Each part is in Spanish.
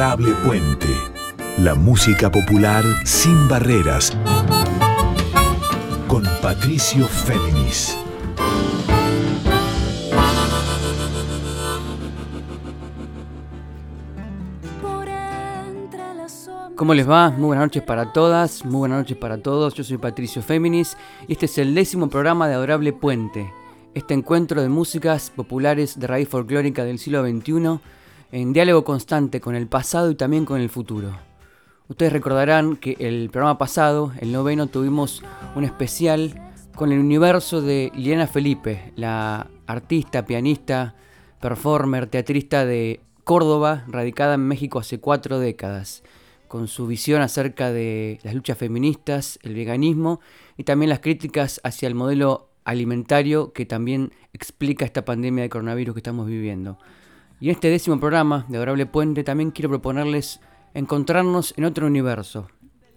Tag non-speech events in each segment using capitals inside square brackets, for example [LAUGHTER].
Adorable Puente. La música popular sin barreras. Con Patricio Féminis. ¿Cómo les va? Muy buenas noches para todas, muy buenas noches para todos. Yo soy Patricio Féminis y este es el décimo programa de Adorable Puente, este encuentro de músicas populares de raíz folclórica del siglo XXI en diálogo constante con el pasado y también con el futuro. Ustedes recordarán que el programa pasado, el noveno, tuvimos un especial con el universo de Liliana Felipe, la artista, pianista, performer, teatrista de Córdoba, radicada en México hace cuatro décadas con su visión acerca de las luchas feministas, el veganismo y también las críticas hacia el modelo alimentario que también explica esta pandemia de coronavirus que estamos viviendo. Y en este décimo programa de Adorable Puente también quiero proponerles encontrarnos en otro universo.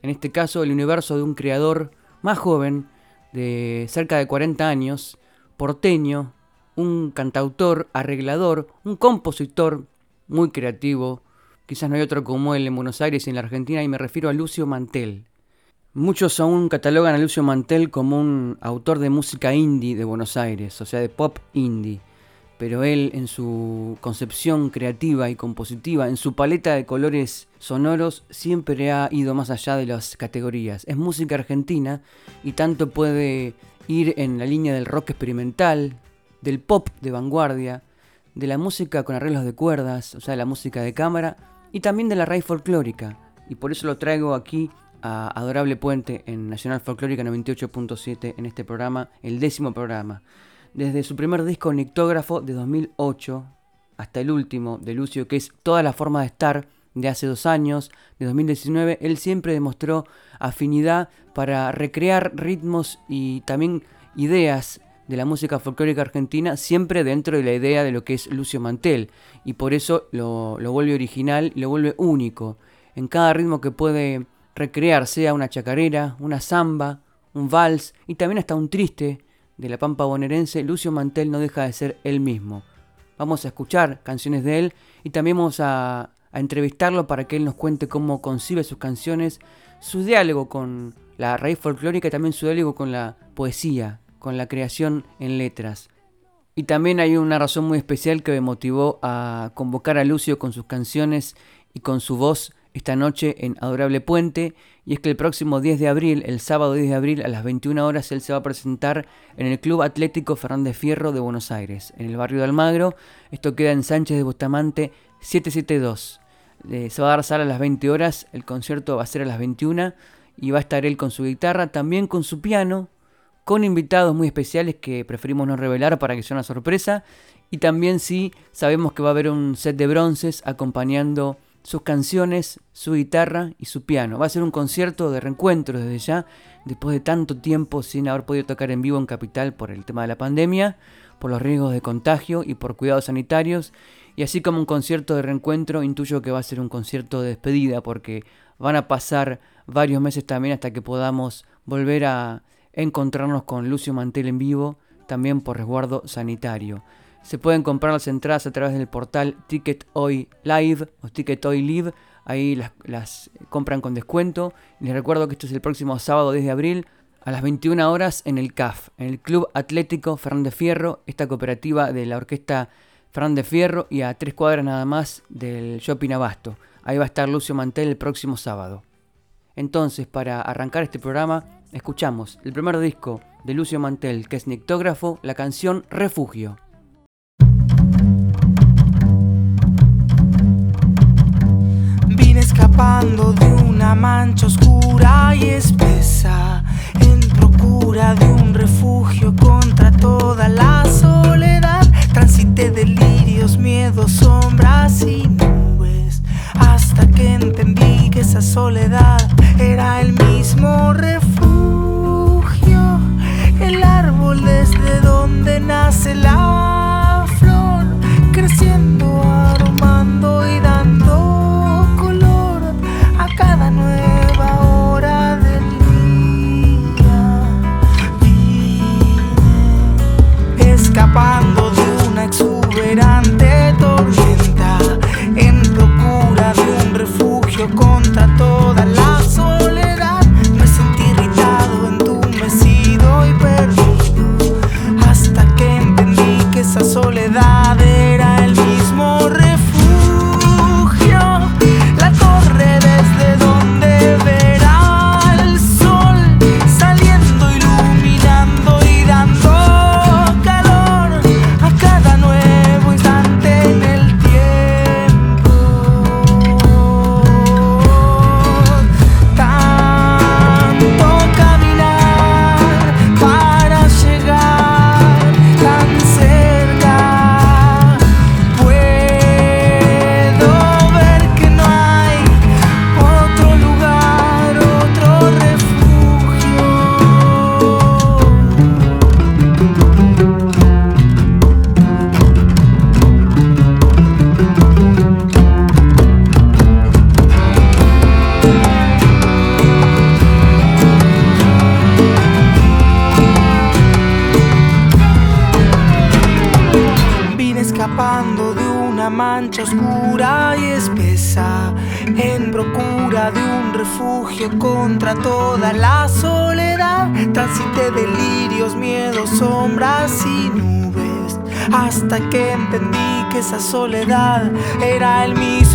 En este caso el universo de un creador más joven, de cerca de 40 años, porteño, un cantautor, arreglador, un compositor muy creativo, Quizás no hay otro como él en Buenos Aires y en la Argentina, y me refiero a Lucio Mantel. Muchos aún catalogan a Lucio Mantel como un autor de música indie de Buenos Aires, o sea, de pop indie. Pero él, en su concepción creativa y compositiva, en su paleta de colores sonoros, siempre ha ido más allá de las categorías. Es música argentina y tanto puede ir en la línea del rock experimental, del pop de vanguardia, de la música con arreglos de cuerdas, o sea, la música de cámara, y también de la raíz folclórica. Y por eso lo traigo aquí a Adorable Puente en Nacional Folclórica 98.7 en este programa, el décimo programa. Desde su primer disco Nictógrafo de 2008 hasta el último de Lucio, que es Toda la forma de estar de hace dos años, de 2019, él siempre demostró afinidad para recrear ritmos y también ideas de la música folclórica argentina, siempre dentro de la idea de lo que es Lucio Mantel, y por eso lo, vuelve original lo vuelve único. En cada ritmo que puede recrear, sea una chacarera, una samba, un vals y también hasta un triste de la pampa bonaerense, Lucio Mantel no deja de ser él mismo. Vamos a escuchar canciones de él y también vamos a, a entrevistarlo para que él nos cuente cómo concibe sus canciones, su diálogo con la raíz folclórica y también su diálogo con la poesía, con la creación en letras. Y también hay una razón muy especial que me motivó a convocar a Lucio con sus canciones y con su voz esta noche en Adorable Puente, y es que el próximo 10 de abril, el sábado 10 de abril a las 21 horas, él se va a presentar en el Club Atlético Fernández Fierro de Buenos Aires, en el barrio de Almagro. Esto queda en Sánchez de Bustamante 772. se va a dar sala a las 20 horas, el concierto va a ser a las 21 y va a estar él con su guitarra, también con su piano, con invitados muy especiales que preferimos no revelar para que sea una sorpresa. Y también sí sabemos que va a haber un set de bronces acompañando sus canciones, su guitarra y su piano. Va a ser un concierto de reencuentro desde ya, después de tanto tiempo sin haber podido tocar en vivo en Capital por el tema de la pandemia, por los riesgos de contagio y por cuidados sanitarios. Y así como un concierto de reencuentro, intuyo que va a ser un concierto de despedida porque van a pasar varios meses también hasta que podamos volver a encontrarnos con Lucio Mantel en vivo, también por resguardo sanitario. Se pueden comprar las entradas a través del portal Ticket Hoy Live o Ticket Live. Ahí las, compran con descuento. Les recuerdo que esto es el próximo sábado 10 de abril a las 21 horas en el CAF, en el Club Atlético Fernández Fierro, esta cooperativa de la Orquesta Fernández Fierro y a tres cuadras nada más del Shopping Abasto. Ahí va a estar Lucio Mantel el próximo sábado. Entonces, para arrancar este programa, escuchamos el primer disco de Lucio Mantel, que es Nictógrafo, la canción Refugio. Escapando de una mancha oscura y espesa, en procura de un refugio contra toda la soledad. Transité delirios, miedos, sombras y nubes, hasta que entendí que esa soledad era el mismo refugio, el árbol desde donde nace la flor, creciendo, aromando y esa soledad era esa soledad. Era el mismo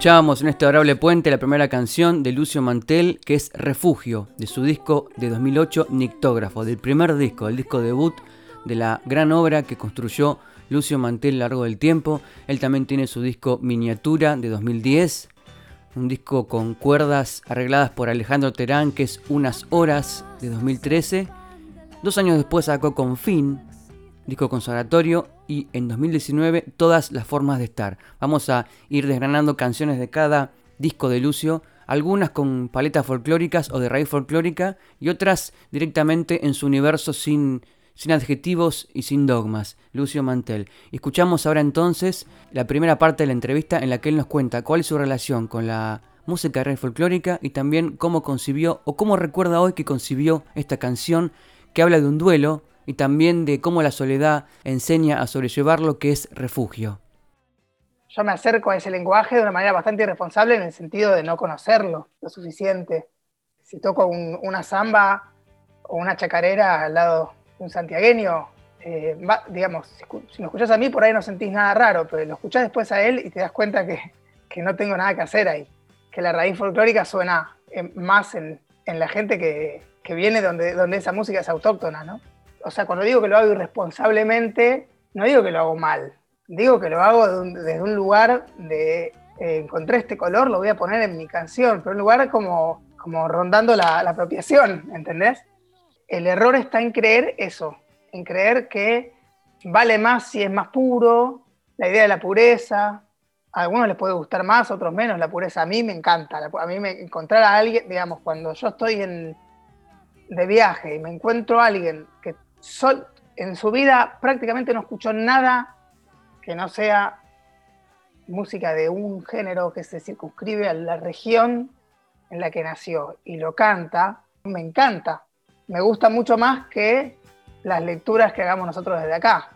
escuchábamos en este adorable puente la primera canción de Lucio Mantel, que es Refugio, de su disco de 2008, Nictógrafo, del primer disco, el disco debut de la gran obra que construyó Lucio Mantel a lo largo del tiempo. Él también tiene su disco Miniatura de 2010, un disco con cuerdas arregladas por Alejandro Terán, que es Unas Horas de 2013. Dos años después sacó Con Fin, disco consagratorio, y en 2019 Todas las formas de estar. Vamos a ir desgranando canciones de cada disco de Lucio, algunas con paletas folclóricas o de raíz folclórica y otras directamente en su universo sin, sin adjetivos y sin dogmas. Lucio Mantel. Escuchamos ahora entonces la primera parte de la entrevista en la que él nos cuenta cuál es su relación con la música de raíz folclórica y también cómo concibió o cómo recuerda hoy que concibió esta canción que habla de un duelo y también de cómo la soledad enseña a sobrellevar lo que es refugio. Yo me acerco a ese lenguaje de una manera bastante irresponsable en el sentido de no conocerlo lo suficiente. Si toco un- una samba o una chacarera al lado de un santiagueño, eh, digamos, si, si me escuchás a mí por ahí no sentís nada raro, pero lo escuchás después a él y te das cuenta que, que no tengo nada que hacer ahí. Que la raíz folclórica suena eh, más en, en la gente que, que viene donde, donde esa música es autóctona, ¿no? O sea, cuando digo que lo hago irresponsablemente, no digo que lo hago mal, digo que lo hago desde un lugar de eh, encontré este color, lo voy a poner en mi canción, pero un lugar como, como rondando la, apropiación, ¿entendés? El error está en creer eso, en creer que vale más si es más puro, la idea de la pureza. A algunos les puede gustar más, a otros menos la pureza. A mí me encanta. A mí me encontrar a alguien, digamos, cuando yo estoy en, de viaje y me encuentro a alguien que sol- en su vida prácticamente no escuchó nada que no sea música de un género que se circunscribe a la región en la que nació y lo canta, me encanta. Me gusta mucho más que las lecturas que hagamos nosotros desde acá.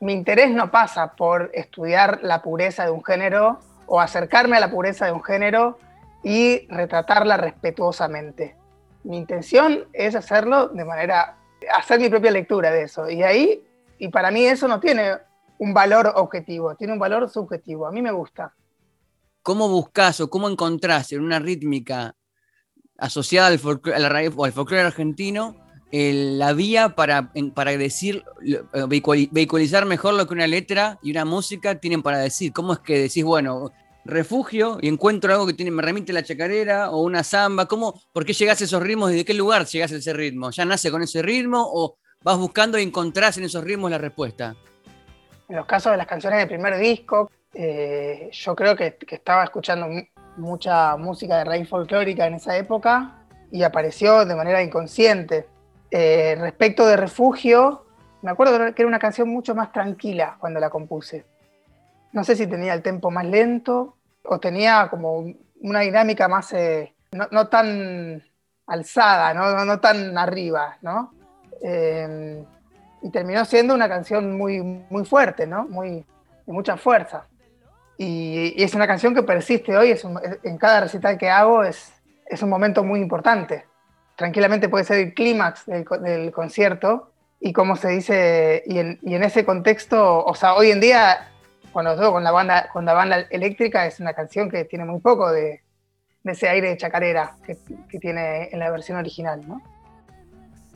Mi interés no pasa por estudiar la pureza de un género o acercarme a la pureza de un género y retratarla respetuosamente. Mi intención es hacerlo de manera, hacer mi propia lectura de eso. Y ahí, y para mí eso no tiene un valor objetivo, tiene un valor subjetivo. A mí me gusta. ¿Cómo buscas o cómo encontrás en una rítmica asociada al, folclore, al folclore argentino la vía para, para decir, eh, vehiculi- vehiculizar mejor lo que una letra y una música tienen para decir? ¿Cómo es que decís, bueno, refugio y encuentro algo que tiene, me remite la chacarera o una samba? ¿Cómo, ¿Por qué llegás a esos ritmos y de qué lugar llegás a ese ritmo? ¿Ya nace con ese ritmo o vas buscando y encontrás en esos ritmos la respuesta? En los casos de las canciones del primer disco, eh, yo creo que, estaba escuchando mu- mucha música de raíz folclórica en esa época y apareció de manera inconsciente. Eh, respecto de Refugio, me acuerdo que era una canción mucho más tranquila cuando la compuse. No sé si tenía el tempo más lento o tenía como una dinámica más, eh, no, tan alzada, no, no, tan arriba, ¿no? Eh, y terminó siendo una canción muy, muy fuerte, ¿no? Muy, de mucha fuerza. Y, es una canción que persiste hoy, es en cada recital que hago es, es un momento muy importante. Tranquilamente puede ser el clímax del, concierto y como se dice, y en, y en, ese contexto, o sea, hoy en día, cuando todo con la banda, con la banda eléctrica, es una canción que tiene muy poco de, ese aire de chacarera que, tiene en la versión original.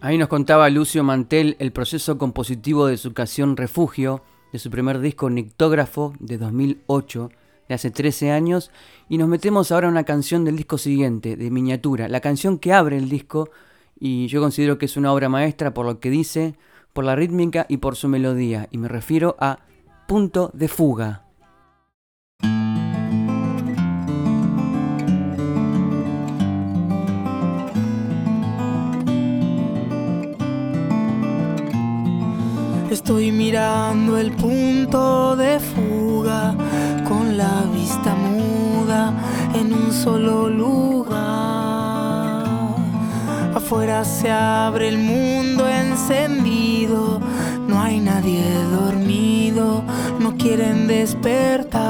Ahí nos contaba Lucio Mantel el proceso compositivo de su canción Refugio, de su primer disco Nictógrafo de 2008, de hace 13 años, y nos metemos ahora en una canción del disco siguiente, de Miniatura, la canción que abre el disco, y yo considero que es una obra maestra por lo que dice, por la rítmica y por su melodía, y me refiero a Punto de Fuga. Estoy mirando el punto de fuga con la vista muda en un solo lugar. Afuera se abre el mundo encendido, quieren despertar.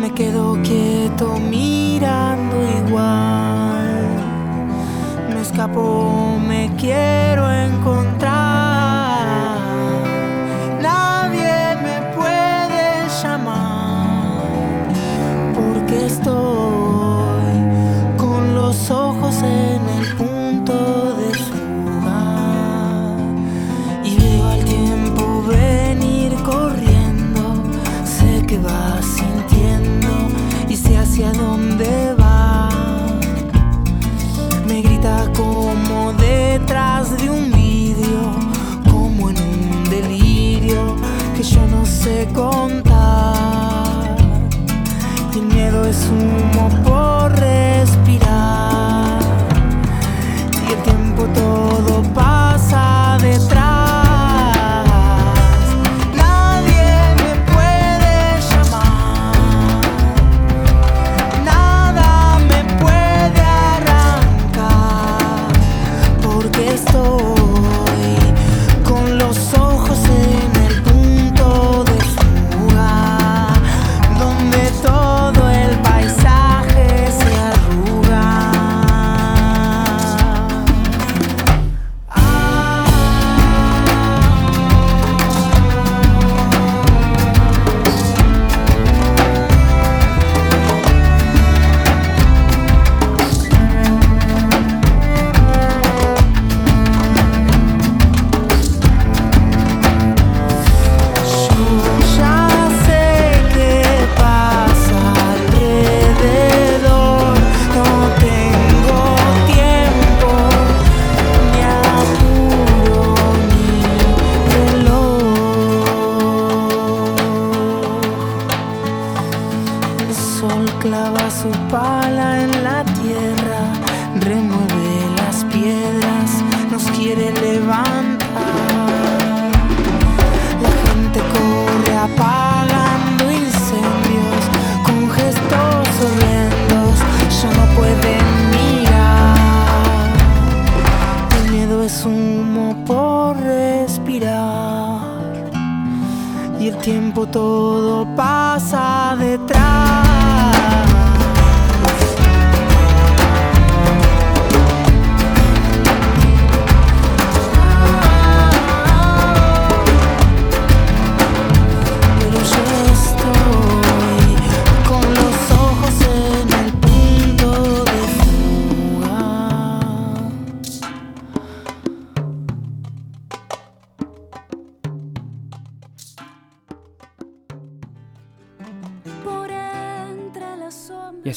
Me quedo quieto mirando igual. Me escapo, me quiero encontrar.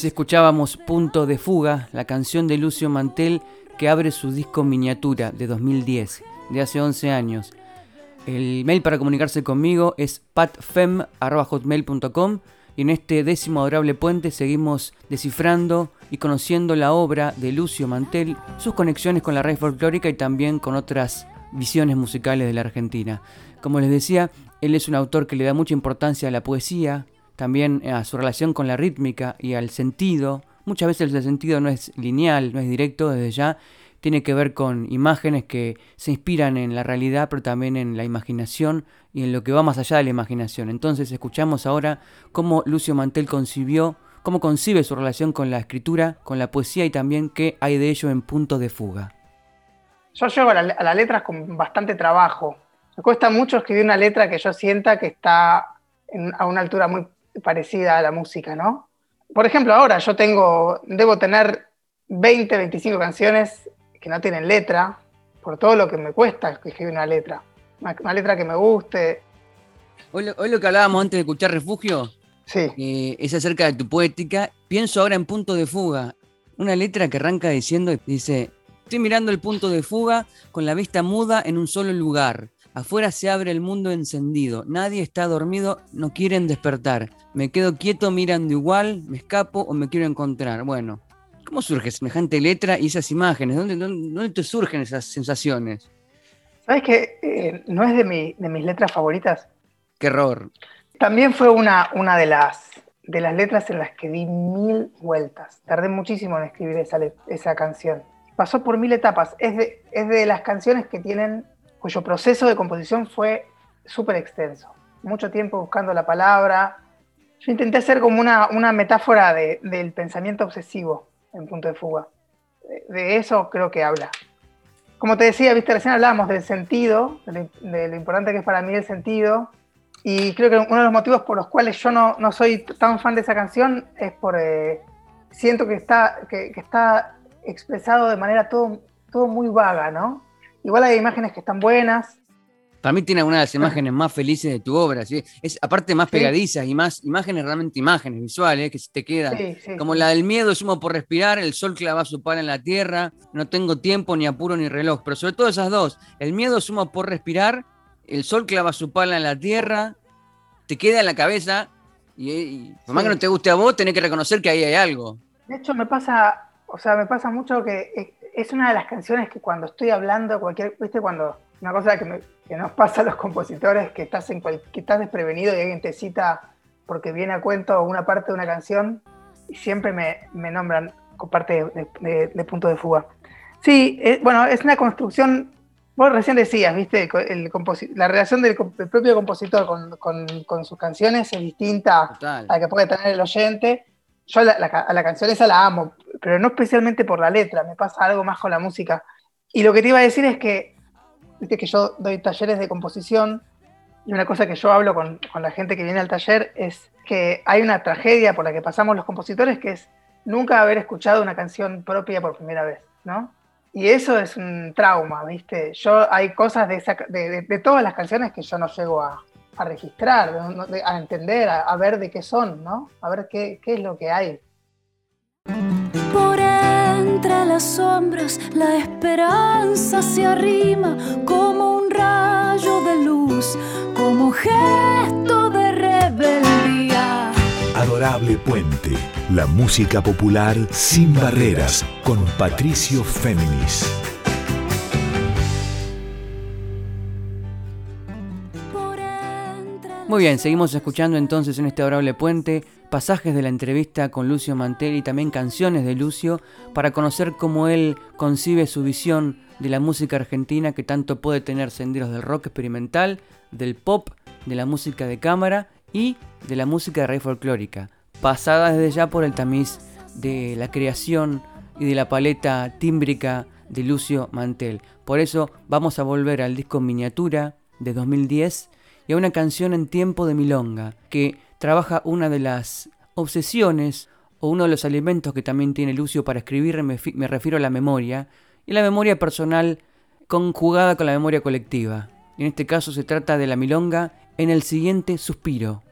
Escuchábamos Punto de Fuga, la canción de Lucio Mantel que abre su disco Miniatura de 2010, de hace 11 años. El mail para comunicarse conmigo es patfem.hotmail.com y en este décimo adorable puente seguimos descifrando y conociendo la obra de Lucio Mantel, sus conexiones con la raíz folclórica y también con otras visiones musicales de la Argentina. Como les decía, él es un autor que le da mucha importancia a la poesía, también a su relación con la rítmica y al sentido. Muchas veces el sentido no es lineal, no es directo desde ya, tiene que ver con imágenes que se inspiran en la realidad, pero también en la imaginación y en lo que va más allá de la imaginación. Entonces escuchamos ahora cómo Lucio Mantel concibió, cómo concibe su relación con la escritura, con la poesía y también qué hay de ello en Puntos de Fuga. Yo llego a, las letras con bastante trabajo. Me cuesta mucho escribir una letra que yo sienta que está a una altura muy parecida a la música, ¿no? Por ejemplo, ahora yo tengo, debo tener 20, 25 canciones que no tienen letra, por todo lo que me cuesta escribir una letra. Una, letra que me guste. Hoy lo, que hablábamos antes de escuchar Refugio sí. Eh, es acerca de tu poética. Pienso ahora en Punto de Fuga. Una letra que arranca diciendo, dice, estoy mirando el punto de fuga con la vista muda en un solo lugar. Afuera se abre el mundo encendido. Nadie está dormido, no quieren despertar. Me quedo quieto mirando igual, me escapo o me quiero encontrar. Bueno, ¿Cómo surge semejante letra y esas imágenes? ¿Dónde, dónde, te surgen esas sensaciones? ¿Sabes que eh, no es de, mis letras favoritas? Qué error. También fue una, una de, las, de las letras en las que di mil vueltas. Tardé muchísimo en escribir esa, esa canción. Pasó por mil etapas. Es de, es de las canciones que tienen, cuyo proceso de composición fue súper extenso. Mucho tiempo buscando la palabra. Yo intenté hacer como una, una metáfora del pensamiento obsesivo en punto de fuga. De eso creo que habla. Como te decía, viste, recién hablábamos del sentido, de lo, importante que es para mí el sentido, y creo que uno de los motivos por los cuales yo no, no soy tan fan de esa canción es por... Eh, siento que está, que, está expresado de manera todo, todo muy vaga, ¿no? Igual hay imágenes que están buenas, también tiene algunas de las imágenes más felices de tu obra, ¿sí? es aparte más pegadizas y más imágenes, realmente imágenes visuales que se te quedan. como la del miedo, sumo por respirar, el sol clava su pala en la tierra, no tengo tiempo, ni apuro, ni reloj. Pero sobre todo esas dos, el miedo sumo por respirar, el sol clava su pala en la tierra, te queda en la cabeza y, por más que no te guste a vos, tenés que reconocer que ahí hay algo. De hecho, me pasa, o sea, me pasa mucho que es una de las canciones que cuando estoy hablando, cualquier, viste, cuando una cosa que, nos pasa a los compositores, que estás, en que estás desprevenido y alguien te cita porque viene a cuento una parte de una canción y siempre me, me nombran con parte de, punto de fuga. Sí, bueno, es una construcción, vos recién decías, viste, el, la relación del, propio compositor con, sus canciones es distinta a la que puede tener el oyente. Yo a la canción esa la amo, pero no especialmente por la letra, me pasa algo más con la música. Y lo que te iba a decir es que Viste que yo doy talleres de composición y una cosa que yo hablo con, la gente que viene al taller es que hay una tragedia por la que pasamos los compositores que es nunca haber escuchado una canción propia por primera vez, ¿no? Y eso es un trauma, ¿viste? Yo hay cosas de, de, todas las canciones que yo no llego a, registrar, a entender, a, ver de qué son, ¿no? A ver qué, qué es lo que hay. Por entre las sombras la esperanza se arrima como un rayo de luz, como gesto de rebeldía. Adorable Puente, la música popular sin barreras con Patricio Féminis. Muy bien, seguimos escuchando entonces en este adorable puente pasajes de la entrevista con Lucio Mantel y también canciones de Lucio para conocer cómo él concibe su visión de la música argentina que tanto puede tener senderos del rock experimental, del pop, de la música de cámara y de la música de raíz folclórica, pasada desde ya por el tamiz de la creación y de la paleta tímbrica de Lucio Mantel. Por eso vamos a volver al disco miniatura de 2010 y a una canción en tiempo de milonga que trabaja una de las obsesiones o uno de los alimentos que también tiene Lucio para escribir, me, refiero a la memoria, y la memoria personal conjugada con la memoria colectiva. En este caso se trata de la milonga en el siguiente suspiro.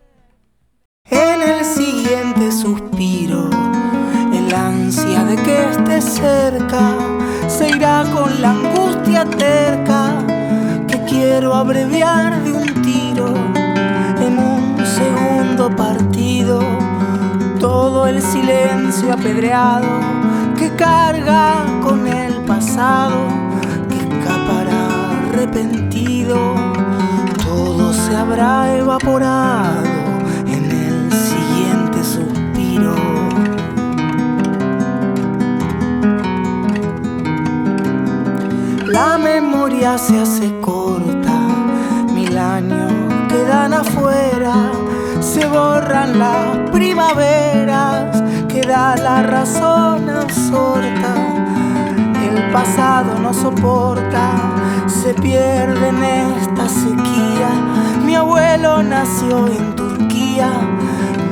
En el siguiente suspiro, el ansia de que esté cerca se irá con la angustia terca que quiero abreviar de un tiro en un segundo partido, todo el silencio apedreado que carga con el pasado, que escapará arrepentido, todo se habrá evaporado en el siguiente suspiro. La memoria se hace afuera, se borran las primaveras, queda la razón absorta, el pasado no soporta, se pierde en esta sequía. Mi abuelo nació en Turquía,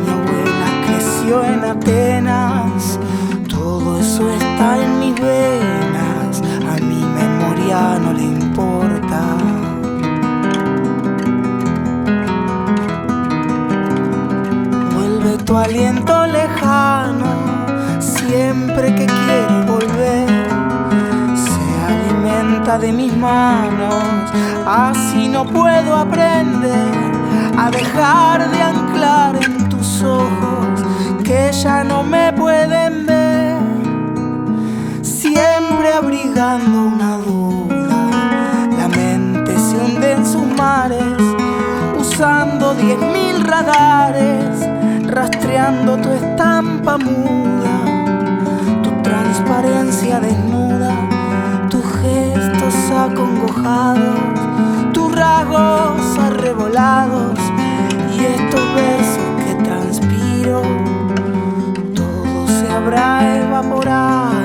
mi abuela creció en Atenas, todo eso está en mis venas, a mi memoria no le importa. Tu aliento lejano, siempre que quiere volver, se alimenta de mis manos, así no puedo aprender a dejar de anclar en tus ojos que ya no me pueden ver, siempre abrigando una duda, la mente se hunde en sus mares, usando diez mil radares, rastreando tu estampa muda, tu transparencia desnuda, tus gestos acongojados, tus rasgos arrebolados y estos versos que transpiro. Todo se habrá evaporado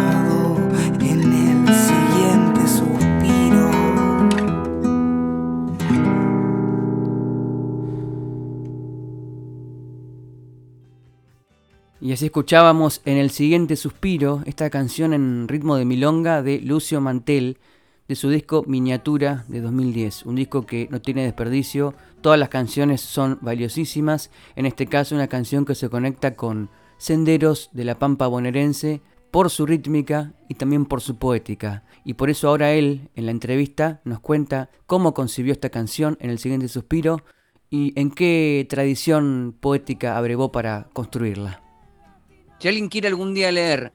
así escuchábamos en el siguiente suspiro esta canción en ritmo de milonga de Lucio Mantel de su disco Miniatura de 2010, un disco que no tiene desperdicio, todas las canciones son valiosísimas, en este caso una canción que se conecta con senderos de la pampa bonaerense por su rítmica y también por su poética. Y por eso ahora él, en la entrevista, nos cuenta cómo concibió esta canción en el siguiente suspiro y en qué tradición poética abrevó para construirla. Si alguien quiere algún día leer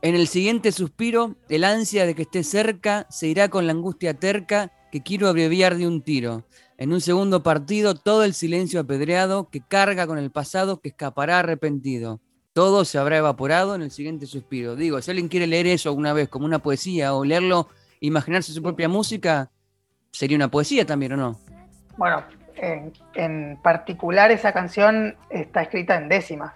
en el siguiente suspiro, el ansia de que esté cerca se irá con la angustia terca que quiero abreviar de un tiro. En un segundo partido, todo el silencio apedreado que carga con el pasado que escapará arrepentido. Todo se habrá evaporado en el siguiente suspiro. Digo, si alguien quiere leer eso alguna vez como una poesía o leerlo, imaginarse su propia música, sería una poesía también, ¿o no? Bueno, en, en particular esa canción está escrita en décimas,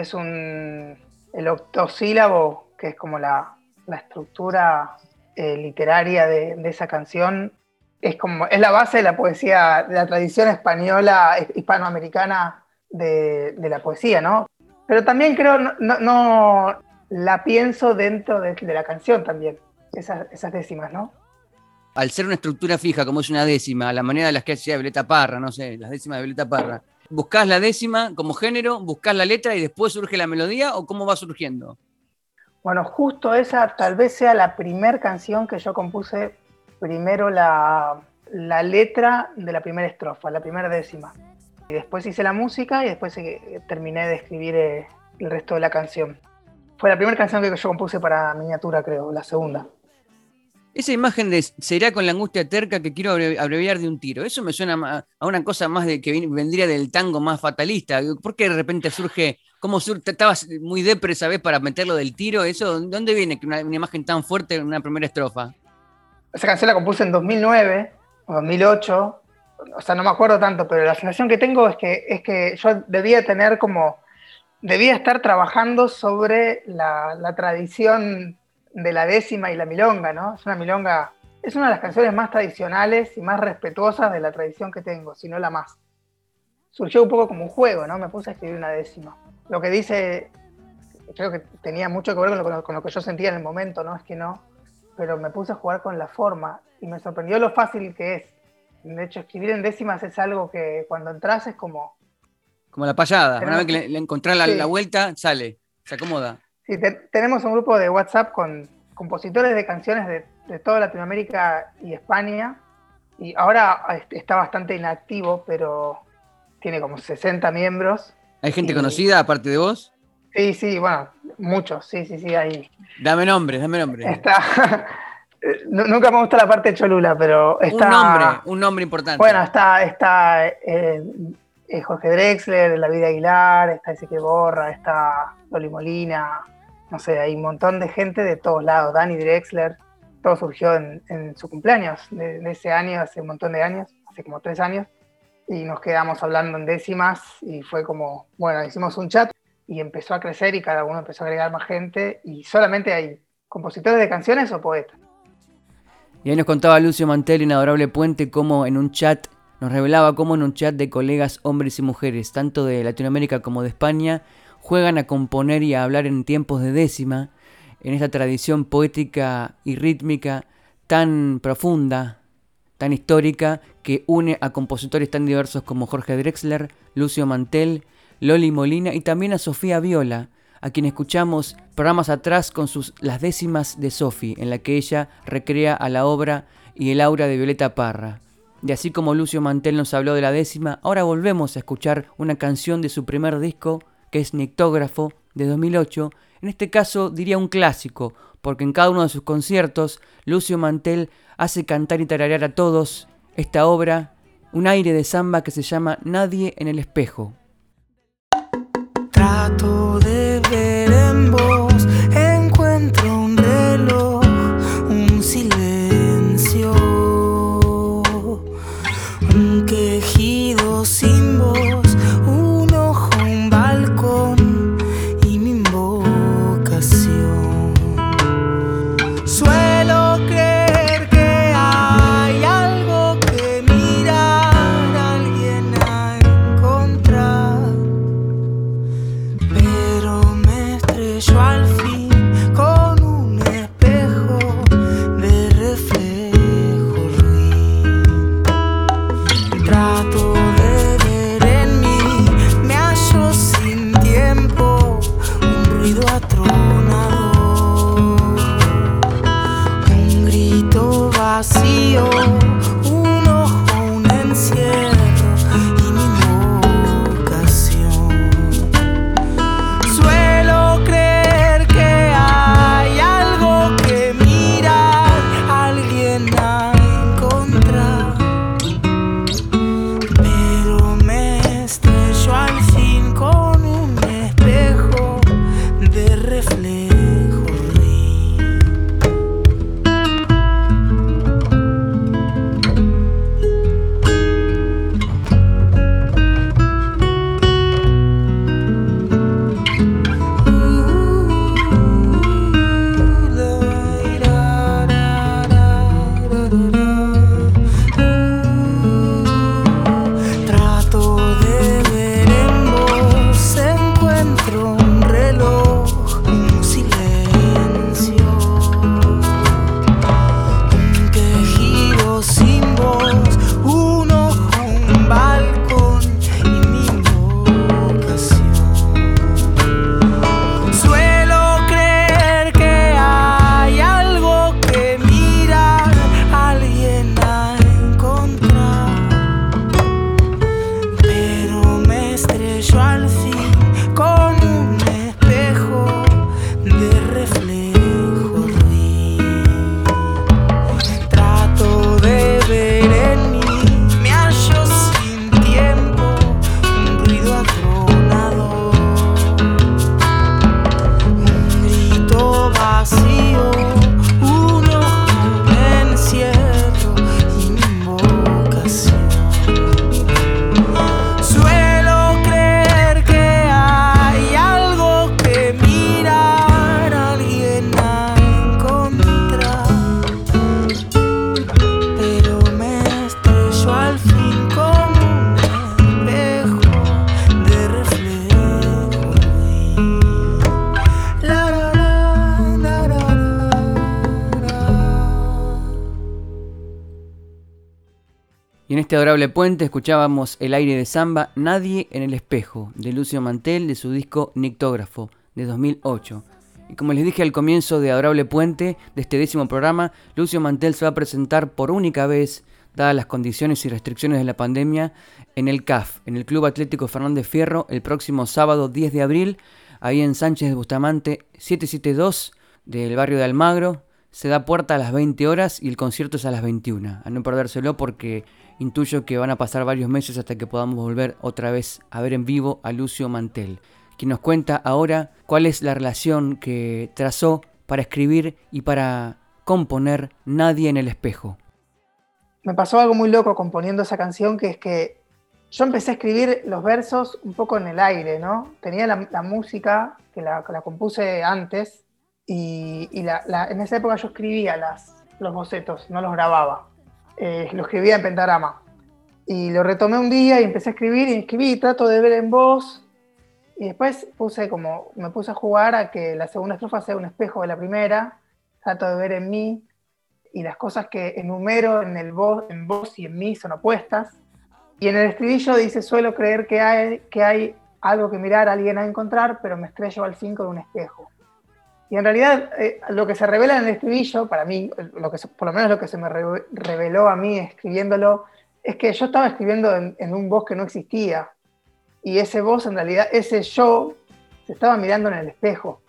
es un el octosílabo, que es como la, la estructura eh, literaria de, esa canción, es como es la base de la poesía, de la tradición española, hispanoamericana de, la poesía, ¿no? Pero también creo, no, no, la pienso dentro de, la canción también, esas, esas, décimas, ¿no? Al ser una estructura fija, como es una décima, la manera de las que hacía Violeta Parra, no sé, las décimas de Violeta Parra, ¿buscás la décima como género, buscás la letra y después surge la melodía o cómo va surgiendo? Bueno, justo esa tal vez sea la primera canción que yo compuse primero la, la, letra de la primera estrofa, la primera décima. Y después hice la música y después eh, terminé de escribir eh, el resto de la canción. Fue la primera canción que yo compuse para miniatura, creo, la segunda. Esa imagen de será con la angustia terca que quiero abreviar de un tiro, eso me suena a una cosa más de que vendría del tango más fatalista. ¿Por qué de repente surge, cómo estabas muy depre, ¿sabes? Para meterlo del tiro, eso, ¿dónde viene una, imagen tan fuerte en una primera estrofa? Esa canción la compuse en 2009 o 2008, o sea, no me acuerdo tanto, pero la sensación que tengo es que, es que yo debía tener como, debía estar trabajando sobre la tradición de la décima y la milonga, ¿no? Es una milonga, es una de las canciones más tradicionales y más respetuosas de la tradición que tengo, si no la más. Surgió un poco como un juego, ¿no? Me puse a escribir una décima. Lo que dice, creo que tenía mucho que ver con lo, con lo que yo sentía en el momento, ¿no? Es que no, pero me puse a jugar con la forma y me sorprendió lo fácil que es. De hecho, escribir en décimas es algo que cuando entras es como... Como la payada, una vez que le, le encontrás la, sí. la vuelta, sale, se acomoda. Sí, te, tenemos un grupo de WhatsApp con compositores de canciones de, de, toda Latinoamérica y España. Y ahora está bastante inactivo, pero tiene como 60 miembros. ¿Hay gente y, conocida aparte de vos? Sí, sí, bueno, muchos, sí, sí, sí, hay. Dame nombres, dame nombres. Está. [LAUGHS] Nunca me gusta la parte de Cholula, pero está. Un nombre, un nombre importante. Bueno, está, está eh, Jorge Drexler, David Aguilar, está Ezequiel Borra, está Loli Molina, no sé, hay un montón de gente de todos lados, Dani Drexler. todo surgió en, su cumpleaños de, ese año, hace un montón de años, hace como tres años, y nos quedamos hablando en décimas y fue como, bueno, hicimos un chat y empezó a crecer y cada uno empezó a agregar más gente y solamente hay compositores de canciones o poetas. Y ahí nos contaba Lucio Mantel en Adorable Puente cómo en un chat, nos revelaba cómo en un chat de colegas hombres y mujeres, tanto de Latinoamérica como de España, juegan a componer y a hablar en tiempos de décima, en esta tradición poética y rítmica tan profunda, tan histórica, que une a compositores tan diversos como Jorge Drexler, Lucio Mantel, Loli Molina y también a Sofía Viola, a quien escuchamos programas atrás con sus Las décimas de Sofi, en la que ella recrea a la obra y el aura de Violeta Parra. Y así como Lucio Mantel nos habló de la décima, ahora volvemos a escuchar una canción de su primer disco, que es Nictógrafo, de 2008, en este caso diría un clásico, porque en cada uno de sus conciertos Lucio Mantel hace cantar y tararear a todos esta obra, un aire de samba que se llama Nadie en el espejo. Trato adorable puente escuchábamos El aire de samba, Nadie en el espejo, de Lucio Mantel, de su disco Nictógrafo, de 2008. Y como les dije al comienzo de Adorable Puente, de este décimo programa, Lucio Mantel se va a presentar por única vez, dadas las condiciones y restricciones de la pandemia, en el CAF, en el Club Atlético Fernández Fierro, el próximo sábado 10 de abril, ahí en Sánchez de Bustamante 772 del barrio de Almagro. Se da puerta a las 20 horas y el concierto es a las 21. A no perdérselo porque Intuyo que van a pasar varios meses hasta que podamos volver otra vez a ver en vivo a Lucio Mantel, quien nos cuenta ahora cuál es la relación que trazó para escribir y para componer Nadie en el espejo. Me pasó algo muy loco componiendo esa canción, que es que yo empecé a escribir los versos un poco en el aire, ¿no? Tenía la, música, que la, compuse antes, y, en esa época yo escribía las, los bocetos, no los grababa. Eh, lo escribía en pentagrama. Y lo retomé un día y empecé a escribir y escribí, trato de ver en voz. Y después puse como, me puse a jugar a que la segunda estrofa sea un espejo de la primera, trato de ver en mí, y las cosas que enumero en, el voz, en voz y en mí son opuestas. Y en el estribillo dice, suelo creer que hay, que hay algo que mirar, alguien a encontrar, pero me estrello al fin con un espejo. Y en realidad eh, lo que se revela en el estribillo, para mí, lo que por lo menos lo que se me reveló a mí escribiéndolo, es que yo estaba escribiendo en, un voz que no existía. Y ese voz, en realidad, ese yo, se estaba mirando en el espejo.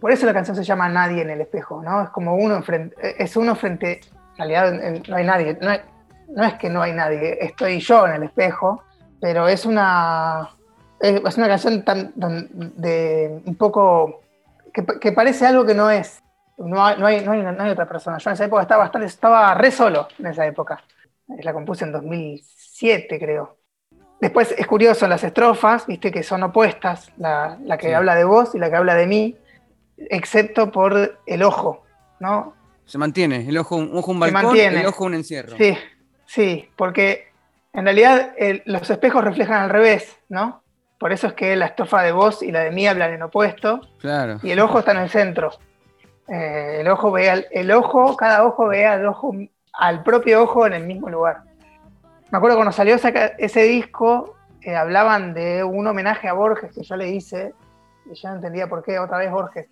Por eso la canción se llama Nadie en el espejo, ¿no? Es como uno frente, es uno frente, en realidad no hay nadie, no, es que no hay nadie, estoy yo en el espejo, pero es una, es una canción tan, de un poco, que, parece algo que no es, no hay, no hay, no hay, otra persona. Yo en esa época estaba bastante, estaba re solo en esa época. La compuse en 2007, creo. Después es curioso, las estrofas, viste que son opuestas, la, que habla de vos y la que habla de mí, excepto por el ojo, ¿no? Se mantiene, el ojo, un ojo un balcón, el ojo un encierro. Sí, sí, porque en realidad los espejos reflejan al revés, ¿no? Por eso es que la estrofa de vos y la de mí hablan en opuesto. Claro. Y el ojo está en el centro. Eh, el ojo ve al, el ojo, cada ojo ve al ojo, al propio ojo en el mismo lugar. Me acuerdo cuando salió ese, disco, eh, hablaban de un homenaje a Borges que yo le hice, y yo no entendía por qué otra vez Borges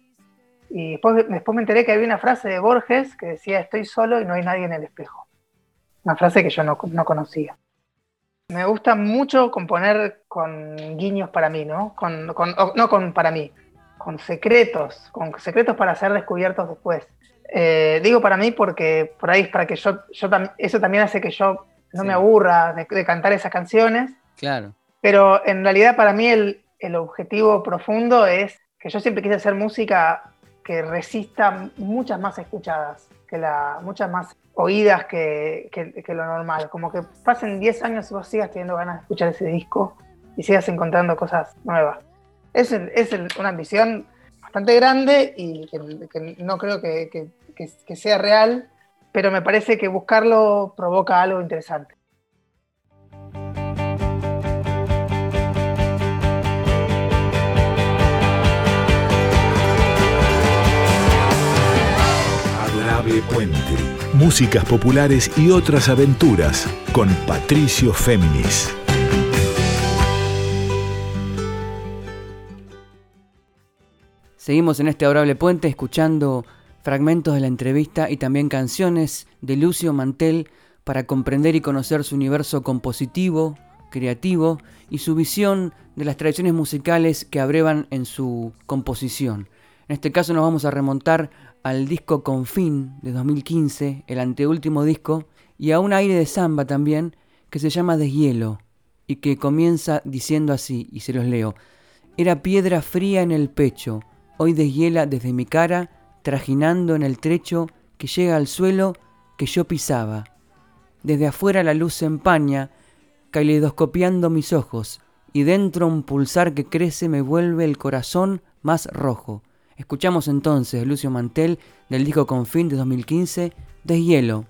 y después, después me enteré que había una frase de Borges que decía, estoy solo y no hay nadie en el espejo. Una frase que yo no, no conocía. Me gusta mucho componer con guiños para mí, ¿no? Con, no con para mí, con secretos, con secretos para ser descubiertos después. Eh, digo para mí porque por ahí es para que yo, yo eso también hace que yo no me aburra de, de, cantar esas canciones. Claro. Pero en realidad para mí el, el objetivo profundo es que yo siempre quise hacer música que resista muchas más escuchadas, que la, muchas más oídas que, que, lo normal. Como que pasen 10 años y vos sigas teniendo ganas de escuchar ese disco y sigas encontrando cosas nuevas. Es, es una ambición bastante grande y que, no creo que, que sea real, pero me parece que buscarlo provoca algo interesante. Puente. Músicas populares y otras aventuras con Patricio Féminis. Seguimos en este adorable puente escuchando fragmentos de la entrevista y también canciones de Lucio Mantel para comprender y conocer su universo compositivo, creativo y su visión de las tradiciones musicales que abrevan en su composición. En este caso nos vamos a remontar al disco Confín de 2015, el anteúltimo disco, y a un aire de samba también que se llama Deshielo y que comienza diciendo así, y se los leo. Era piedra fría en el pecho, hoy deshiela desde mi cara, trajinando en el trecho que llega al suelo que yo pisaba. Desde afuera la luz se empaña, caleidoscopiando mis ojos, y dentro un pulsar que crece me vuelve el corazón más rojo. Escuchamos entonces Lucio Mantel del disco Confín de 2015, Deshielo.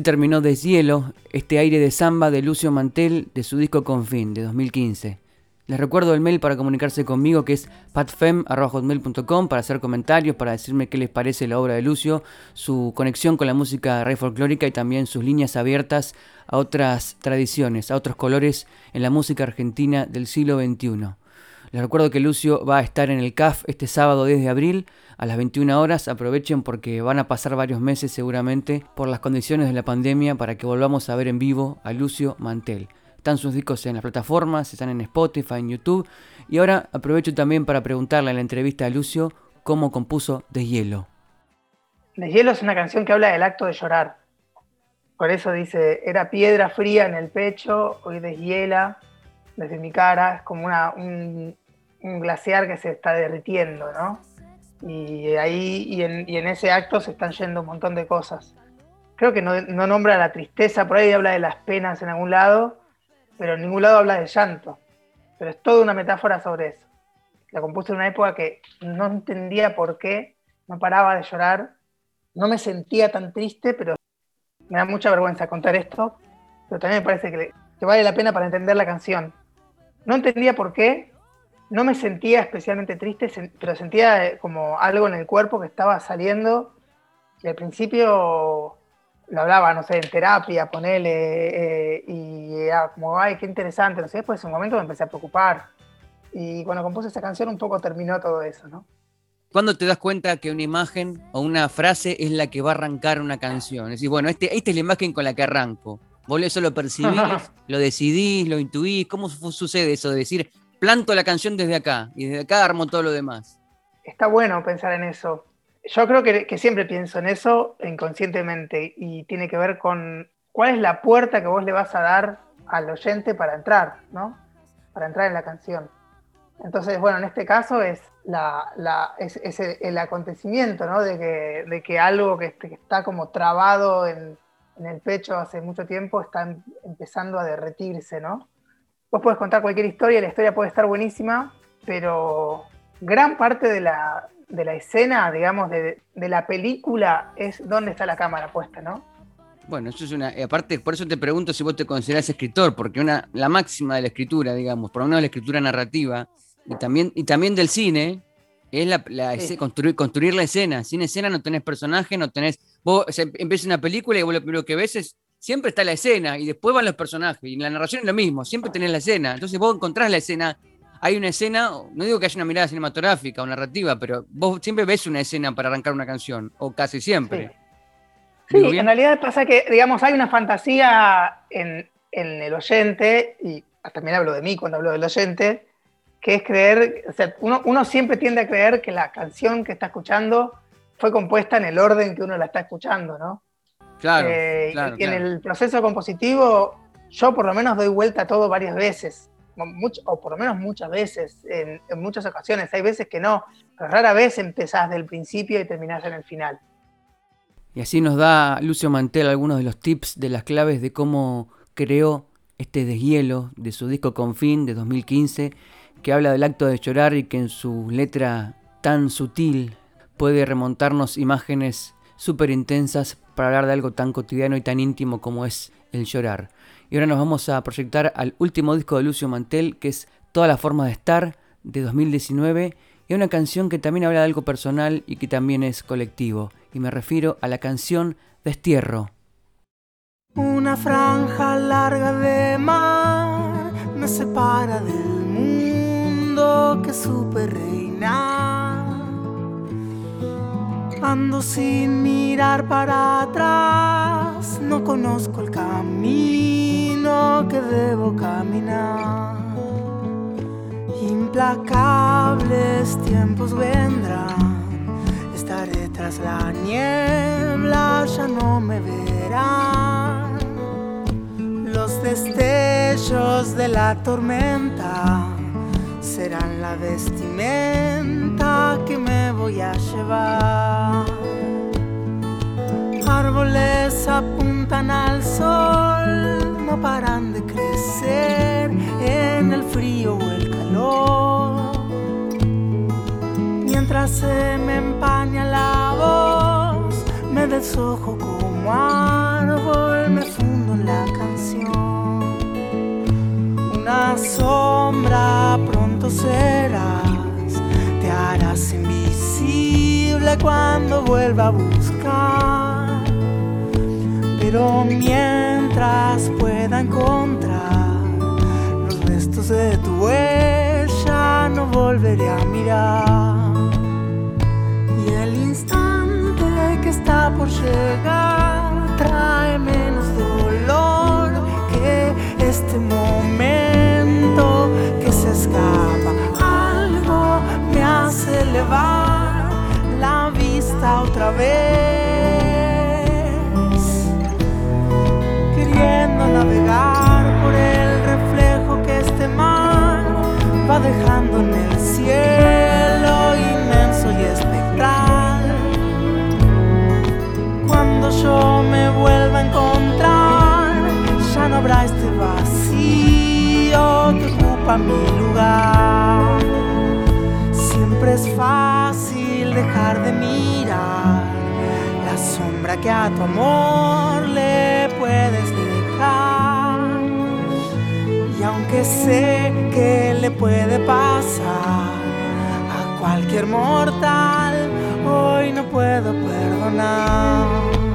Así terminó Deshielo, este aire de samba de Lucio Mantel de su disco Confín de 2015. Les recuerdo el mail para comunicarse conmigo que es patfem.com para hacer comentarios, para decirme qué les parece la obra de Lucio, su conexión con la música rey folclórica y también sus líneas abiertas a otras tradiciones, a otros colores en la música argentina del siglo XXI. Les recuerdo que Lucio va a estar en el CAF este sábado 10 de abril a las 21 horas. Aprovechen porque van a pasar varios meses seguramente por las condiciones de la pandemia para que volvamos a ver en vivo a Lucio Mantel. Están sus discos en las plataformas, están en Spotify, en YouTube. Y ahora aprovecho también para preguntarle en la entrevista a Lucio cómo compuso Deshielo. Deshielo es una canción que habla del acto de llorar. Por eso dice, era piedra fría en el pecho, hoy deshiela desde mi cara, es como una, un, un glaciar que se está derritiendo, ¿no? Y ahí, y en, ese acto se están yendo un montón de cosas. Creo que no, no nombra la tristeza, por ahí habla de las penas en algún lado, pero en ningún lado habla de llanto. Pero es toda una metáfora sobre eso. La compuse en una época que no entendía por qué, no paraba de llorar, no me sentía tan triste, pero me da mucha vergüenza contar esto, pero también me parece que, que vale la pena para entender la canción. No entendía por qué, no me sentía especialmente triste, pero sentía eh, como algo en el cuerpo que estaba saliendo. Y al principio lo hablaba, no sé, en terapia, ponele, eh, y era como, ay, qué interesante, no sé, después en un momento me empecé a preocupar. Y cuando compuse esa canción un poco terminó todo eso, ¿no? ¿Cuándo te das cuenta que una imagen o una frase es la que va a arrancar una canción? Es decir, bueno, este, esta es la imagen con la que arranco. Vos eso lo percibís, [LAUGHS] lo decidís, lo intuís. ¿Cómo su- sucede eso de decir, planto la canción desde acá y desde acá armo todo lo demás? Está bueno pensar en eso. Yo creo que, siempre pienso en eso inconscientemente y tiene que ver con cuál es la puerta que vos le vas a dar al oyente para entrar, ¿no? Para entrar en la canción. Entonces, bueno, en este caso es, el, acontecimiento, ¿no? De que, algo que, est- que está como trabado en, en el pecho hace mucho tiempo está em- empezando a derretirse, ¿no? Vos podés contar cualquier historia, la historia puede estar buenísima, pero gran parte de la, de la escena, digamos, de, de la película es dónde está la cámara puesta, ¿no? Bueno, eso es una. Aparte, por eso te pregunto si vos te considerás escritor, porque una, la máxima de la escritura, digamos, por lo menos la escritura narrativa, y también, y también del cine, es la, la Sí. construir, construir la escena. Sin escena no tenés personaje, no tenés. Vos o sea, empieza una película y vos lo primero que ves es. Siempre está la escena y después van los personajes. Y en la narración es lo mismo, siempre tenés la escena. Entonces vos encontrás la escena. Hay una escena, no digo que haya una mirada cinematográfica o narrativa, pero vos siempre ves una escena para arrancar una canción, o casi siempre. Sí, ¿Digo Sí, en realidad pasa que, digamos, hay una fantasía en, en el oyente, y también hablo de mí cuando hablo del oyente, que es creer, o sea, uno, uno siempre tiende a creer que la canción que está escuchando fue compuesta en el orden que uno la está escuchando, ¿no? Claro, Eh, claro, y en claro. el proceso compositivo, yo por lo menos doy vuelta a todo varias veces, o por lo menos muchas veces, en, en muchas ocasiones. Hay veces que no, pero rara vez empezás del principio y terminás en el final. Y así nos da Lucio Mantel algunos de los tips de las claves de cómo creó este deshielo de su disco Confín de 2015, que habla del acto de llorar y que en su letra tan sutil puede remontarnos imágenes súper intensas para hablar de algo tan cotidiano y tan íntimo como es el llorar. Y ahora nos vamos a proyectar al último disco de Lucio Mantel, que es Toda la forma de estar, de 2019, y una canción que también habla de algo personal y que también es colectivo. Y me refiero a la canción Destierro. Una franja larga de mar me separa del mundo que supe reinar. Ando sin mirar para atrás, no conozco el camino que debo caminar. Implacables tiempos vendrán, estaré tras la niebla, ya no me verán. Los destellos de la tormenta serán la vestimenta que me voy a llevar. Árboles apuntan al sol, no paran de crecer en el frío o el calor. Mientras se me empaña la voz, me deshojo como árbol, me fundo en la canción. Una sombra pronto serás, te harás invisible cuando vuelva a buscar. Pero mientras pueda encontrar los restos de tu huella, no volveré a mirar. Y el instante que está por llegar trae menos dolor que este momento que se escapa. Elevar la vista otra vez, queriendo navegar por el reflejo que este mar va dejando en el cielo inmenso y espectral. Cuando yo me vuelva a encontrar, ya no habrá este vacío que ocupa mi lugar. Siempre es fácil dejar de mirar la sombra que a tu amor le puedes dejar. Y aunque sé que le puede pasar a cualquier mortal, hoy no puedo perdonar.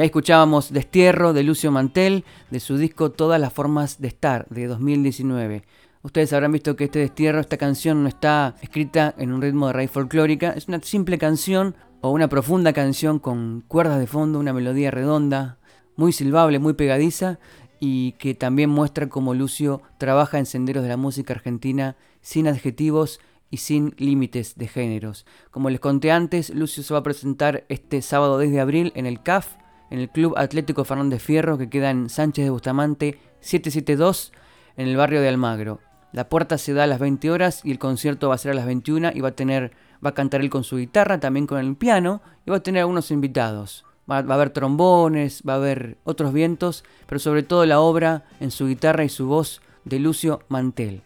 Y ahí escuchábamos Destierro de Lucio Mantel, de su disco Todas las formas de estar, de 2019. Ustedes habrán visto que este destierro, esta canción no está escrita en un ritmo de raíz folclórica, es una simple canción o una profunda canción con cuerdas de fondo, una melodía redonda, muy silbable, muy pegadiza y que también muestra cómo Lucio trabaja en senderos de la música argentina sin adjetivos y sin límites de géneros. Como les conté antes, Lucio se va a presentar este sábado 10 de abril en el CAF, en el Club Atlético Fernández Fierro, que queda en Sánchez de Bustamante 772, en el barrio de Almagro. La puerta se da a las 20 horas y el concierto va a ser a las 21 y va a tener, va a cantar él con su guitarra, también con el piano y va a tener algunos invitados. Va, va a haber trombones, va a haber otros vientos, pero sobre todo la obra en su guitarra y su voz de Lucio Mantel.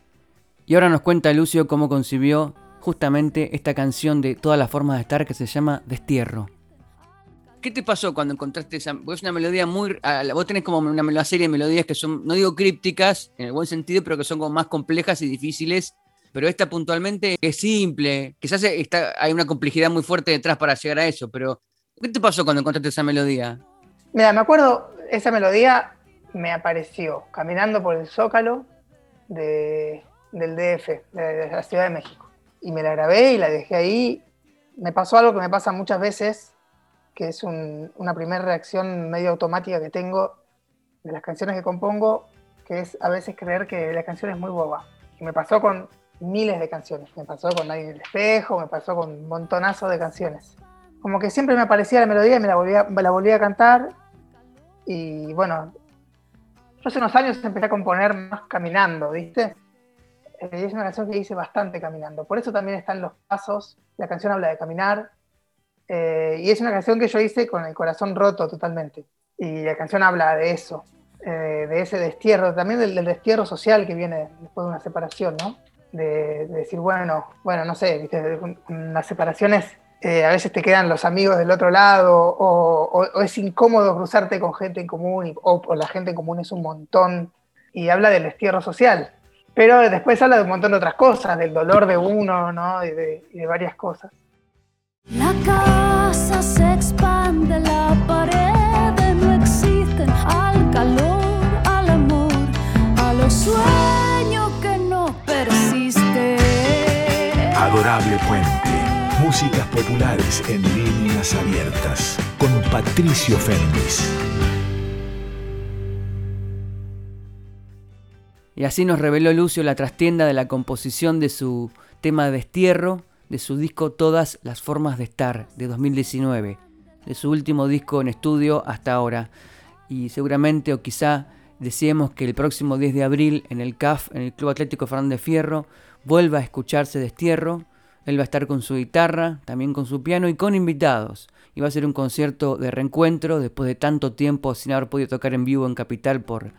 Y ahora nos cuenta Lucio cómo concibió justamente esta canción de todas las formas de estar que se llama Destierro. ¿Qué te pasó cuando encontraste esa? Vos es una melodía muy. Vos tenés como una, serie de melodías que son, no digo crípticas, en el buen sentido, pero que son como más complejas y difíciles. Pero esta puntualmente es simple, quizás está, hay una complejidad muy fuerte detrás para llegar a eso, pero ¿qué te pasó cuando encontraste esa melodía? Mira, me acuerdo, esa melodía me apareció caminando por el Zócalo del DF, de la Ciudad de México. Y me la grabé y la dejé ahí. Me pasó algo que me pasa muchas veces que es una primera reacción medio automática que tengo de las canciones que compongo, que es a veces creer que la canción es muy boba. Y me pasó con miles de canciones. Me pasó con Nadie en el espejo, me pasó con un montonazo de canciones. Como que siempre me aparecía la melodía y me la volvía, la volvía a cantar. Y bueno, yo hace unos años empecé a componer más caminando, ¿viste? Eh, es una canción que hice bastante caminando. Por eso también están los pasos. La canción habla de caminar, eh, y es una canción que yo hice con el corazón roto totalmente. Y la canción habla de eso, eh, de ese destierro, también del, destierro social que viene después de una separación, ¿no? De, decir, bueno, bueno, no sé, las separaciones eh, a veces te quedan los amigos del otro lado, o, es incómodo cruzarte con gente en común, o, la gente en común es un montón, y habla del destierro social. Pero después habla de un montón de otras cosas, del dolor de uno, ¿no? y de varias cosas. La casa se expande, la pared no existen al calor, al amor, a los sueños que no persisten. Adorable Puente, músicas populares en líneas abiertas, con Patricio Fernández. Y así nos reveló Lucio la trastienda de la composición de su tema de destierro de su disco Todas las Formas de Estar de 2019, de su último disco en estudio hasta ahora. Y seguramente o quizá deseemos que el próximo 10 de abril en el CAF, en el Club Atlético Fernández Fierro, vuelva a escucharse Destierro. Él va a estar con su guitarra, también con su piano y con invitados. Y va a ser un concierto de reencuentro después de tanto tiempo sin haber podido tocar en vivo en Capital por,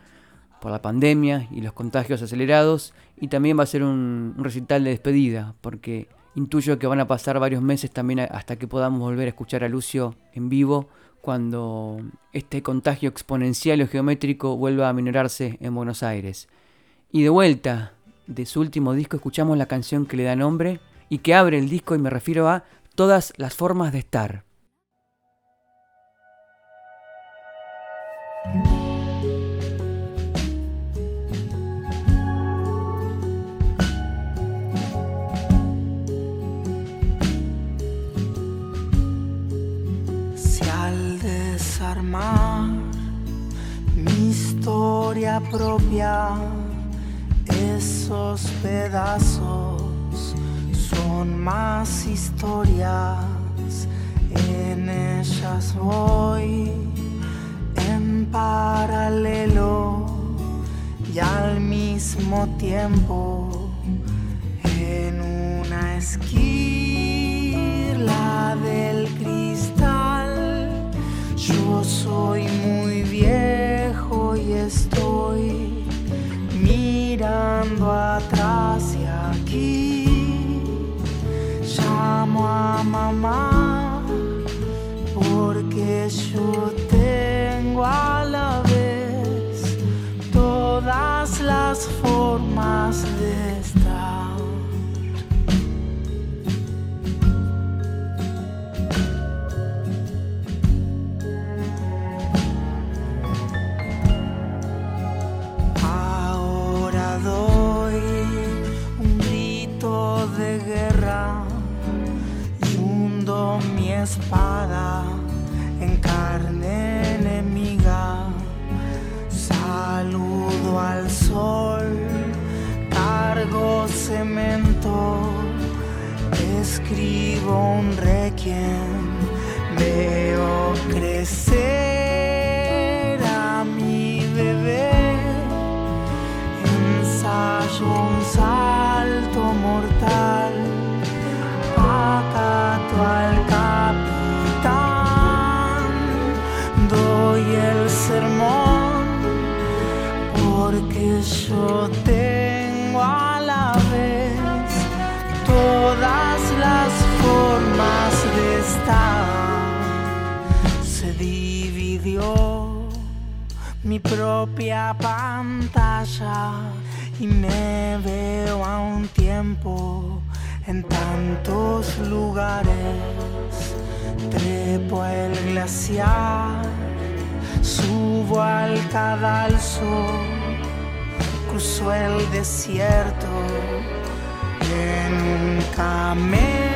por la pandemia y los contagios acelerados. Y también va a ser un recital de despedida, porque Intuyo que van a pasar varios meses también hasta que podamos volver a escuchar a Lucio en vivo cuando este contagio exponencial o geométrico vuelva a minorarse en Buenos Aires. Y de vuelta, de su último disco escuchamos la canción que le da nombre y que abre el disco y me refiero a Todas las formas de estar. Mi historia propia. Esos pedazos son más historias, en ellas voy en paralelo y al mismo tiempo en una esquina escribo un requiem, estar. perdió mi propia pantalla y me veo a un tiempo en tantos lugares. Trepo el glaciar, subo al cadalso, cruzo el desierto camello en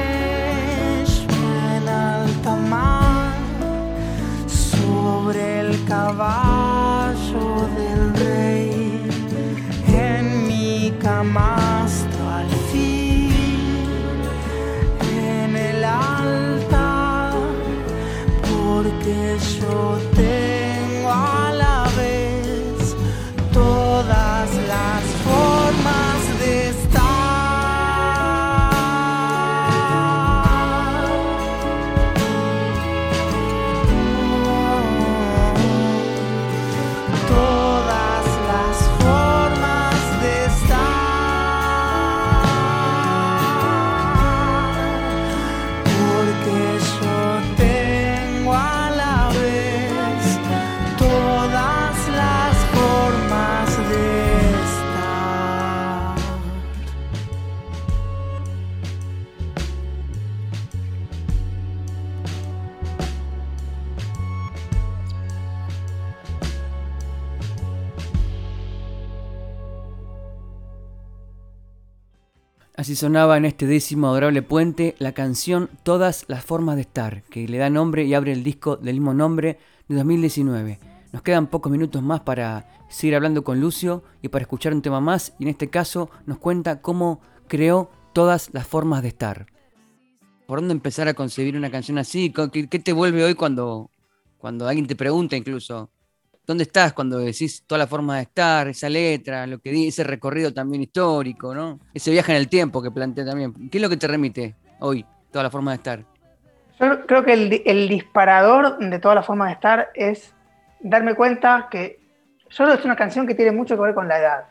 sobre el caballo del rey. En mi camastro al fin en el altar porque yo tengo Así sonaba en este décimo adorable puente la canción Todas las formas de estar, que le da nombre y abre el disco del mismo nombre de 2019. Nos quedan pocos minutos más para seguir hablando con Lucio y para escuchar un tema más, y en este caso nos cuenta cómo creó Todas las formas de estar. ¿Por dónde empezar a concebir una canción así? ¿Qué, te vuelve hoy cuando, cuando alguien te pregunta incluso? ¿Dónde estás cuando decís toda la forma de estar, esa letra, lo que di, ese recorrido también histórico, ¿no? Ese viaje en el tiempo que plantea también. ¿Qué es lo que te remite hoy, toda la forma de estar? Yo creo que el, di- el disparador de toda la forma de estar es darme cuenta que yo es una canción que tiene mucho que ver con la edad.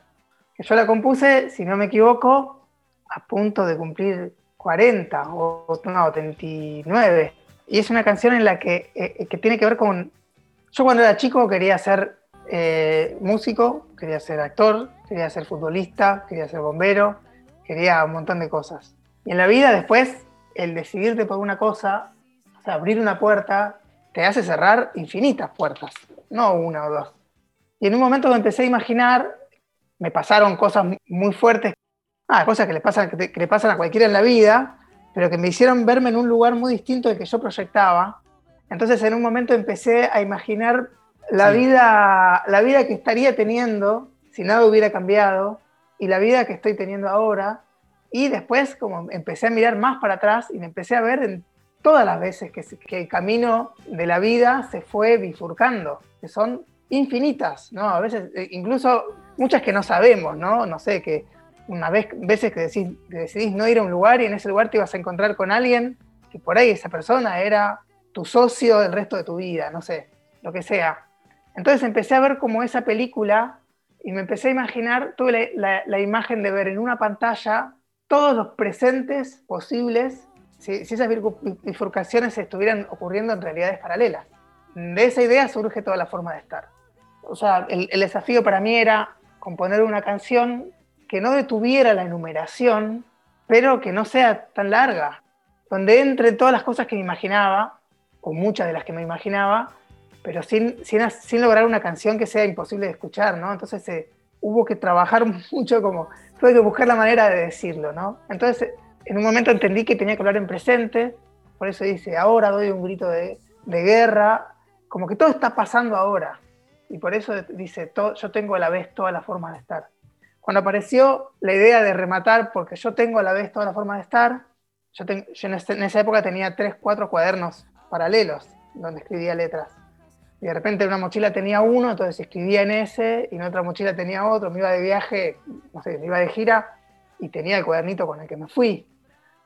Que yo la compuse, si no me equivoco, a punto de cumplir 40 o no, 39. Y es una canción en la que, eh, que tiene que ver con... Yo cuando era chico quería ser eh, músico, quería ser actor, quería ser futbolista, quería ser bombero, quería un montón de cosas. Y en la vida después, el decidirte por una cosa, o sea, abrir una puerta, te hace cerrar infinitas puertas, no una o dos. Y en un momento me empecé a imaginar, me pasaron cosas muy fuertes, ah, cosas que le, pasan, que, te- que le pasan a cualquiera en la vida, pero que me hicieron verme en un lugar muy distinto del que yo proyectaba. Entonces en un momento empecé a imaginar la, Sí. vida, la vida que estaría teniendo si nada hubiera cambiado y la vida que estoy teniendo ahora. Y después como empecé a mirar más para atrás y me empecé a ver en todas las veces que, que el camino de la vida se fue bifurcando, que son infinitas, ¿no? A veces, eh, incluso muchas que no sabemos, ¿no? No sé, que una vez, veces que decís, que decidís no ir a un lugar y en ese lugar te ibas a encontrar con alguien que por ahí esa persona era tu socio del resto de tu vida, no sé, lo que sea. Entonces empecé a ver como esa película y me empecé a imaginar, tuve la, imagen de ver en una pantalla todos los presentes posibles si, si esas bifurcaciones estuvieran ocurriendo en realidades paralelas. De esa idea surge toda la forma de estar. O sea, el, el desafío para mí era componer una canción que no detuviera la enumeración, pero que no sea tan larga, donde entre todas las cosas que me imaginaba, o muchas de las que me imaginaba, pero sin, sin, lograr una canción que sea imposible de escuchar, ¿no? Entonces eh, hubo que trabajar [LAUGHS] mucho como, tuve que buscar la manera de decirlo, ¿no? Entonces en un momento entendí que tenía que hablar en presente, por eso dice, ahora doy un grito de, de guerra, como que todo está pasando ahora, y por eso dice, yo tengo a la vez todas las formas de estar. Cuando apareció la idea de rematar, porque yo tengo a la vez todas las formas de estar, yo, en, en esa época tenía tres, cuatro cuadernos paralelos donde escribía letras. Y de repente en una mochila tenía uno, entonces escribía en ese, y en otra mochila tenía otro, me iba de viaje, no sé, me iba de gira, y tenía el cuadernito con el que me fui.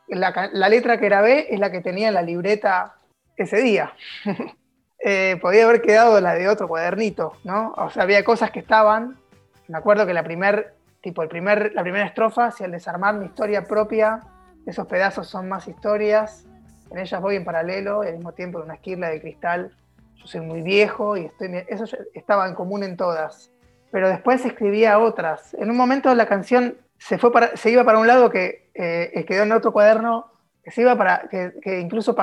La, la letra que grabé es la que tenía en la libreta ese día. [LAUGHS] Eh, podía haber quedado la de otro cuadernito, ¿no? O sea, había cosas que estaban. Me acuerdo que la primer, tipo, el primer, la primera estrofa, si al desarmar mi historia propia, esos pedazos son más historias, en ellas voy en paralelo y al mismo tiempo en una esquirla de cristal yo soy muy viejo y estoy, eso estaba en común en todas. Pero después escribía otras. En un momento la canción se, fue se iba para un lado que eh, quedó en otro cuaderno, que, se iba para, que, que incluso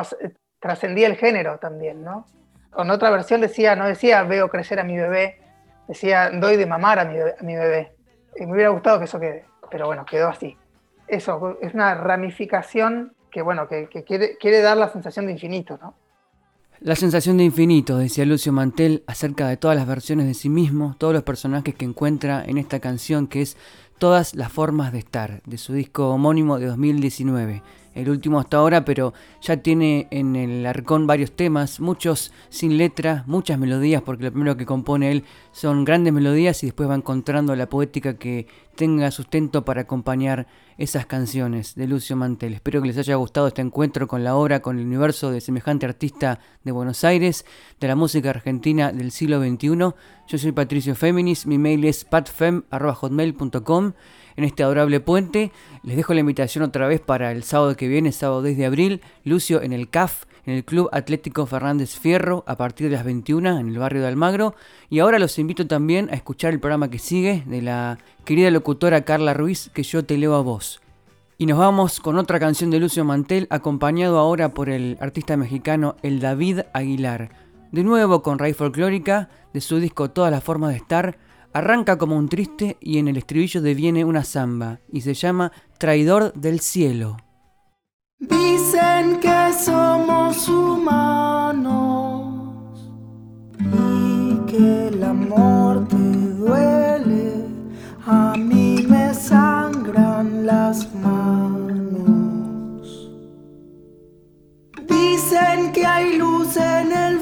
trascendía el género también, ¿no? Con otra versión decía, no decía veo crecer a mi bebé, decía doy de mamar a mi, a mi bebé. Y me hubiera gustado que eso quede, pero bueno, quedó así. Eso, es una ramificación que, bueno, que, quiere, quiere dar la sensación de infinito, ¿no? La sensación de infinito, decía Lucio Mantel, acerca de todas las versiones de sí mismo, todos los personajes que encuentra en esta canción que es Todas las formas de estar, de su disco homónimo de 2019 el último hasta ahora, pero ya tiene en el arcón varios temas, muchos sin letra, muchas melodías, porque lo primero que compone él son grandes melodías y después va encontrando la poética que tenga sustento para acompañar esas canciones de Lucio Mantel. Espero que les haya gustado este encuentro con la obra, con el universo de semejante artista de Buenos Aires, de la música argentina del siglo XXI. Yo soy Patricio Féminis, mi mail es patfem.hotmail.com en este adorable puente. Les dejo la invitación otra vez para el sábado que viene, sábado 10 de abril, Lucio en el CAF, en el Club Atlético Fernández Fierro, a partir de las 21 en el barrio de Almagro. Y ahora los invito también a escuchar el programa que sigue de la querida locutora Carla Ruiz, que yo te leo a vos. Y nos vamos con otra canción de Lucio Mantel, acompañado ahora por el artista mexicano El David Aguilar. De nuevo con raíz folclórica, de su disco Todas las formas de estar, Arranca como un triste y en el estribillo deviene una samba y se llama Traidor del Cielo. Dicen que somos humanos y que el amor te duele. A mí me sangran las manos. Dicen que hay luz en el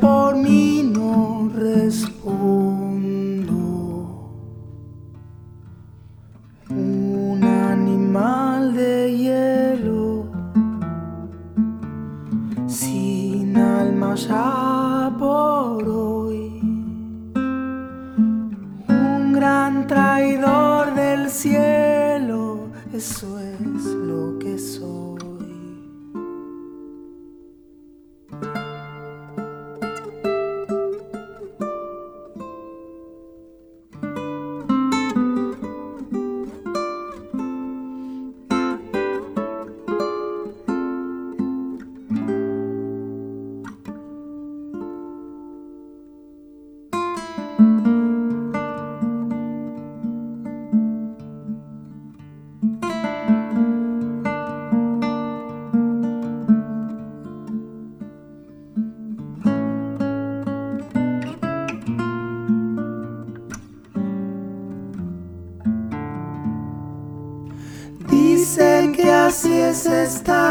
por mí no respondo. Un animal de hielo, sin alma ya por hoy. Un gran traidor del cielo, eso es lo que soy. Es esta